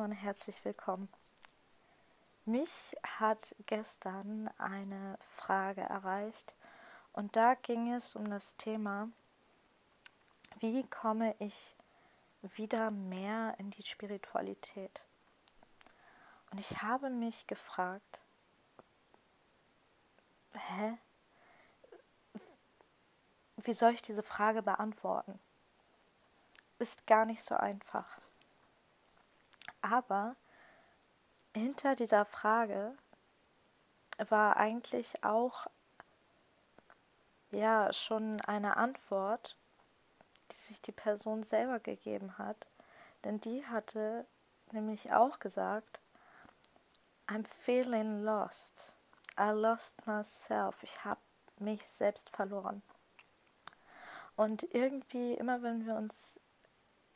und herzlich willkommen. Mich hat gestern eine Frage erreicht und da ging es um das Thema, wie komme ich wieder mehr in die Spiritualität? Und ich habe mich gefragt, hä? Wie soll ich diese Frage beantworten? Ist gar nicht so einfach. Aber hinter dieser Frage war eigentlich auch ja schon eine Antwort, die sich die Person selber gegeben hat, denn die hatte nämlich auch gesagt, I'm feeling lost. I lost myself. Ich habe mich selbst verloren. Und irgendwie immer wenn wir uns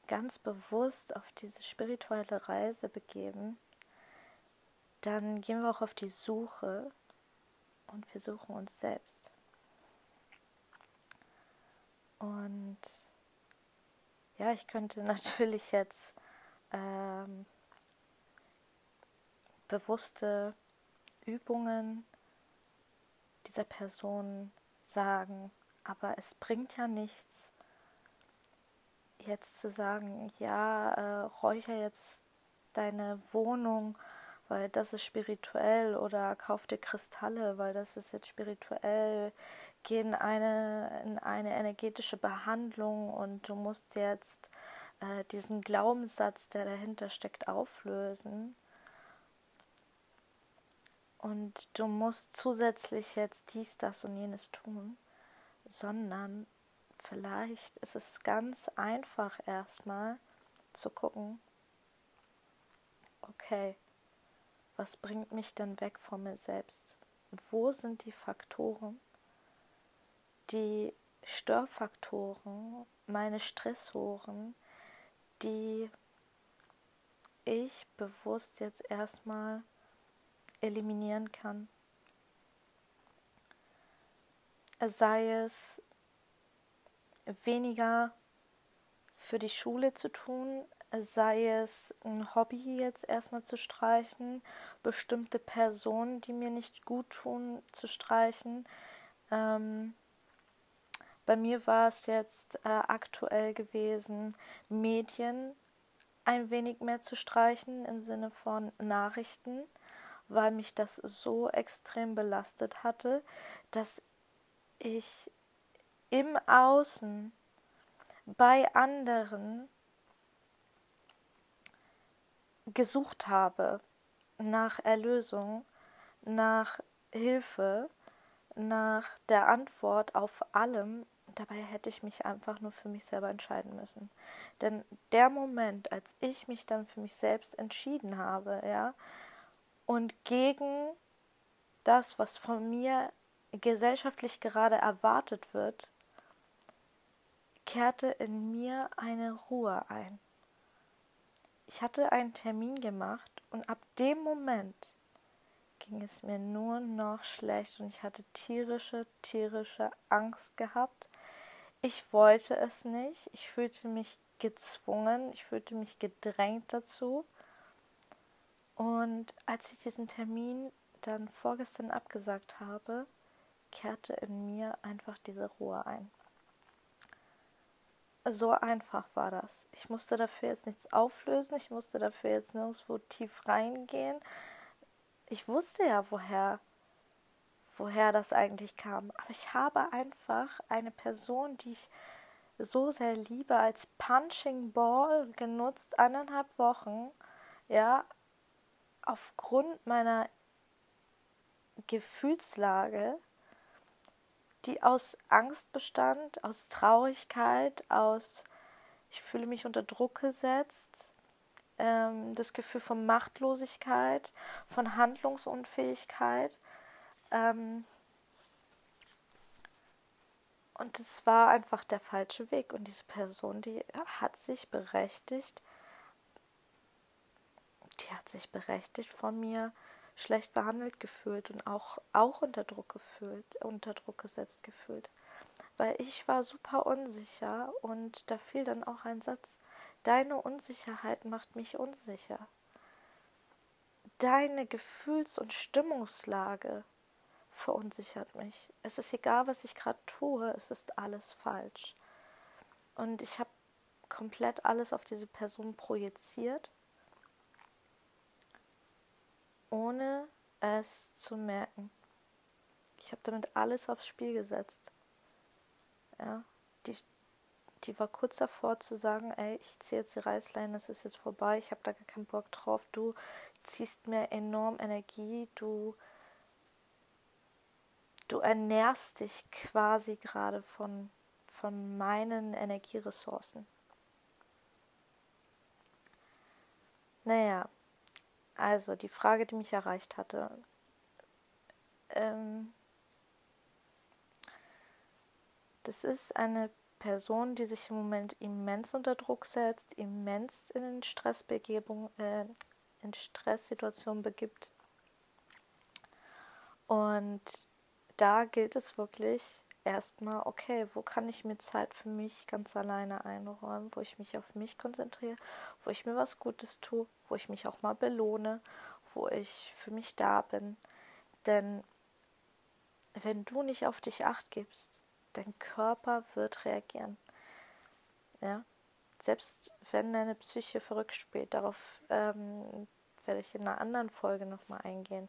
ganz bewusst auf diese spirituelle Reise begeben, dann gehen wir auch auf die Suche und wir suchen uns selbst. Und ja, ich könnte natürlich jetzt ähm, bewusste Übungen dieser Person sagen, aber es bringt ja nichts, jetzt zu sagen, ja, äh, räucher jetzt deine Wohnung, weil das ist spirituell oder kauf dir Kristalle, weil das ist jetzt spirituell, geh in eine, in eine energetische Behandlung und du musst jetzt äh, diesen Glaubenssatz, der dahinter steckt, auflösen. Und du musst zusätzlich jetzt dies, das und jenes tun, sondern vielleicht ist es ganz einfach erstmal zu gucken, okay, was bringt mich denn weg von mir selbst? Wo sind die Faktoren, die Störfaktoren, meine Stressoren, die ich bewusst jetzt erstmal eliminieren kann? Sei es weniger für die Schule zu tun, sei es ein Hobby jetzt erstmal zu streichen, bestimmte Personen, die mir nicht gut tun, zu streichen. Ähm, bei mir war es jetzt äh, aktuell gewesen, Medien ein wenig mehr zu streichen im Sinne von Nachrichten, weil mich das so extrem belastet hatte, dass ich im Außen bei anderen gesucht habe nach Erlösung, nach Hilfe, nach der Antwort auf allem. Dabei hätte ich mich einfach nur für mich selber entscheiden müssen. Denn der Moment, als ich mich dann für mich selbst entschieden habe, ja, und gegen das, was von mir gesellschaftlich gerade erwartet wird, kehrte in mir eine Ruhe ein. Ich hatte einen Termin gemacht und ab dem Moment ging es mir nur noch schlecht und ich hatte tierische, tierische Angst gehabt. Ich wollte es nicht. Ich fühlte mich gezwungen, ich fühlte mich gedrängt dazu. Und als ich diesen Termin dann vorgestern abgesagt habe, kehrte in mir einfach diese Ruhe ein so einfach war das. Ich musste dafür jetzt nichts auflösen, ich musste dafür jetzt nirgendwo tief reingehen. Ich wusste ja, woher, woher das eigentlich kam. Aber ich habe einfach eine Person, die ich so sehr liebe, als Punching Ball genutzt, eineinhalb Wochen, ja, aufgrund meiner Gefühlslage die aus Angst bestand, aus Traurigkeit, aus ich fühle mich unter Druck gesetzt, ähm, das Gefühl von Machtlosigkeit, von Handlungsunfähigkeit. Ähm, und es war einfach der falsche Weg. Und diese Person, die hat sich berechtigt, die hat sich berechtigt von mir schlecht behandelt gefühlt und auch, auch unter Druck gefühlt, unter Druck gesetzt gefühlt. Weil ich war super unsicher und da fiel dann auch ein Satz, deine Unsicherheit macht mich unsicher. deine Gefühls- und Stimmungslage verunsichert mich. Es ist egal, was ich gerade tue, es ist alles falsch. Und ich habe komplett alles auf diese Person projiziert, ohne es zu merken. Ich habe damit alles aufs Spiel gesetzt. Ja, die, die war kurz davor zu sagen, ey, ich ziehe jetzt die Reißleine, das ist jetzt vorbei, ich habe da gar keinen Bock drauf, du ziehst mir enorm Energie, du du ernährst dich quasi gerade von, von meinen Energieressourcen. Naja, also die Frage, die mich erreicht hatte. Ähm, das ist eine Person, die sich im Moment immens unter Druck setzt, immens in Stressbegebung, äh, in Stresssituationen begibt. Und da gilt es wirklich erstmal, okay, wo kann ich mir Zeit für mich ganz alleine einräumen, wo ich mich auf mich konzentriere, wo ich mir was Gutes tue, wo ich mich auch mal belohne, wo ich für mich da bin. Denn wenn du nicht auf dich acht gibst, dein Körper wird reagieren. Ja? Selbst wenn deine Psyche verrückt spielt, darauf ähm, werde ich in einer anderen Folge nochmal eingehen.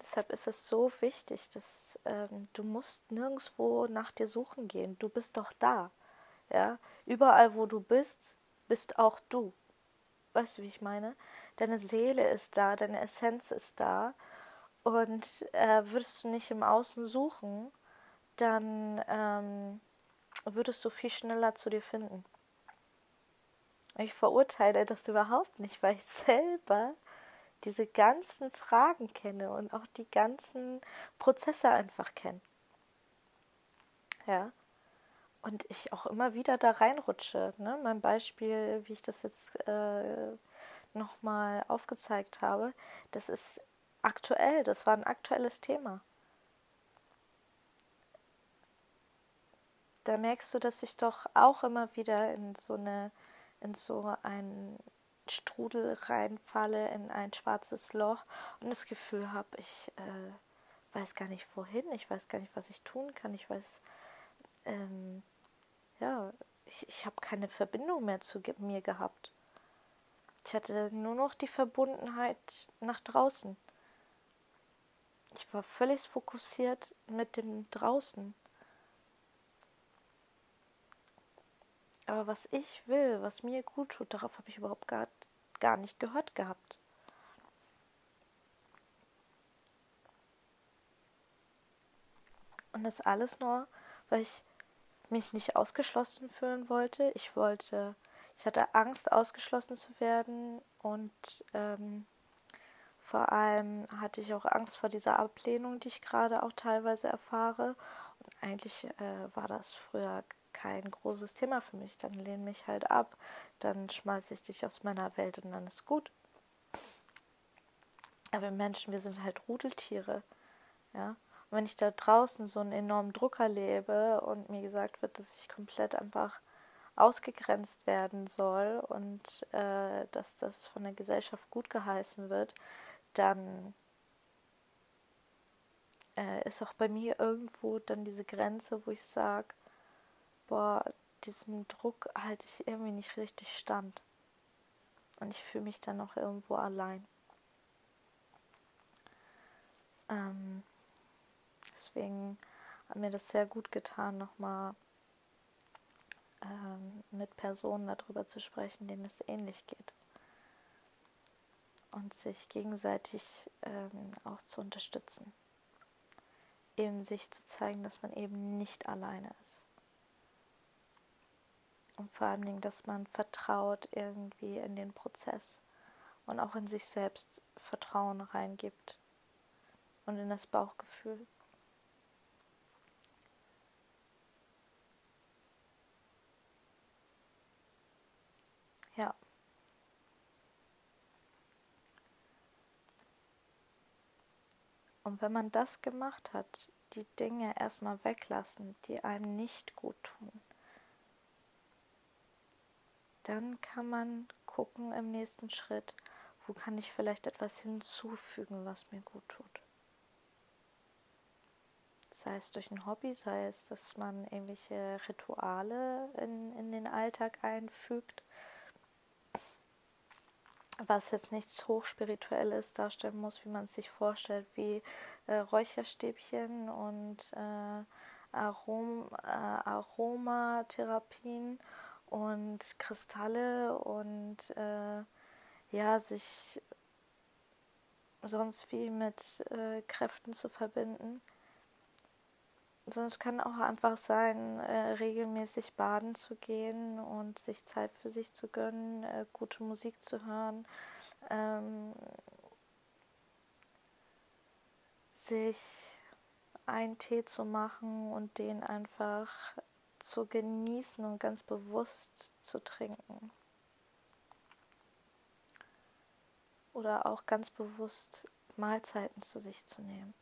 Deshalb ist es so wichtig, dass ähm, du musst nirgendwo nach dir suchen gehen. Du bist doch da. Ja, überall, wo du bist, bist auch du. Weißt du, wie ich meine? Deine Seele ist da, deine Essenz ist da. Und äh, würdest du nicht im Außen suchen, dann ähm, würdest du viel schneller zu dir finden. Ich verurteile das überhaupt nicht, weil ich selber diese ganzen Fragen kenne und auch die ganzen Prozesse einfach kenne. Ja. Und ich auch immer wieder da reinrutsche. Ne? Mein Beispiel, wie ich das jetzt äh, nochmal aufgezeigt habe, das ist aktuell, das war ein aktuelles Thema. Da merkst du, dass ich doch auch immer wieder in so eine, in so ein Strudel reinfalle, in ein schwarzes Loch und das Gefühl habe, ich äh, weiß gar nicht wohin, ich weiß gar nicht, was ich tun kann, ich weiß, ähm, ja, ich, ich habe keine Verbindung mehr zu mir gehabt. Ich hatte nur noch die Verbundenheit nach draußen. Ich war völlig fokussiert mit dem draußen. Aber was ich will, was mir gut tut, darauf habe ich überhaupt gar, gar nicht gehört gehabt. Und das alles nur, weil ich mich nicht ausgeschlossen fühlen wollte. Ich wollte, ich hatte Angst, ausgeschlossen zu werden und ähm, vor allem hatte ich auch Angst vor dieser Ablehnung, die ich gerade auch teilweise erfahre. Und eigentlich äh, war das früher kein großes Thema für mich. Dann lehne mich halt ab, dann schmeiße ich dich aus meiner Welt und dann ist gut. Aber wir Menschen, wir sind halt Rudeltiere. Ja? Und wenn ich da draußen so einen enormen Druck erlebe und mir gesagt wird, dass ich komplett einfach ausgegrenzt werden soll und äh, dass das von der Gesellschaft gut geheißen wird, dann äh, ist auch bei mir irgendwo dann diese Grenze, wo ich sage, boah, diesem Druck halte ich irgendwie nicht richtig stand. Und ich fühle mich dann noch irgendwo allein. Ähm, deswegen hat mir das sehr gut getan, nochmal ähm, mit Personen darüber zu sprechen, denen es ähnlich geht. Und sich gegenseitig ähm, auch zu unterstützen. Eben sich zu zeigen, dass man eben nicht alleine ist. Und vor allen Dingen, dass man vertraut irgendwie in den Prozess und auch in sich selbst Vertrauen reingibt und in das Bauchgefühl. Ja. Und wenn man das gemacht hat, die Dinge erstmal weglassen, die einem nicht gut tun, dann kann man gucken im nächsten Schritt, wo kann ich vielleicht etwas hinzufügen, was mir gut tut. Sei es durch ein Hobby, sei es, dass man irgendwelche Rituale in, in den Alltag einfügt, was jetzt nichts Hochspirituelles darstellen muss, wie man es sich vorstellt, wie äh, Räucherstäbchen und äh, Arom, äh, Aromatherapien und Kristalle und äh, ja, sich sonst wie mit äh, Kräften zu verbinden. Es kann auch einfach sein, äh, regelmäßig baden zu gehen und sich Zeit für sich zu gönnen, äh, gute Musik zu hören, ähm, sich einen Tee zu machen und den einfach zu genießen und ganz bewusst zu trinken. Oder auch ganz bewusst Mahlzeiten zu sich zu nehmen.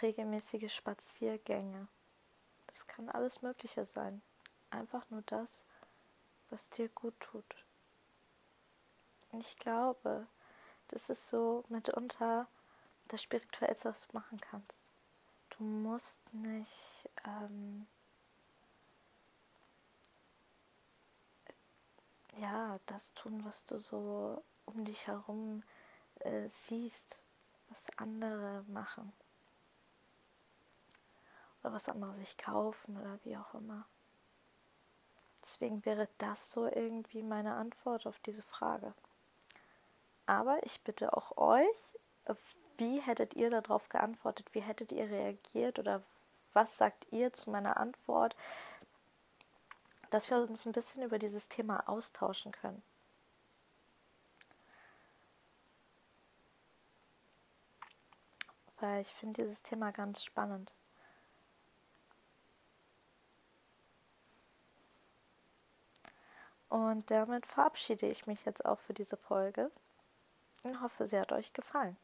Regelmäßige Spaziergänge. Das kann alles Mögliche sein. Einfach nur das, was dir gut tut. Und ich glaube, das ist so mitunter das Spirituellste, was du machen kannst. Du musst nicht ähm, ja das tun, was du so um dich herum äh, siehst, was andere machen oder was andere sich kaufen oder wie auch immer. Deswegen wäre das so irgendwie meine Antwort auf diese Frage. Aber ich bitte auch euch, wie hättet ihr darauf geantwortet? Wie hättet ihr reagiert? Oder was sagt ihr zu meiner Antwort? Dass wir uns ein bisschen über dieses Thema austauschen können. Weil ich finde dieses Thema ganz spannend. Und damit verabschiede ich mich jetzt auch für diese Folge und hoffe, sie hat euch gefallen.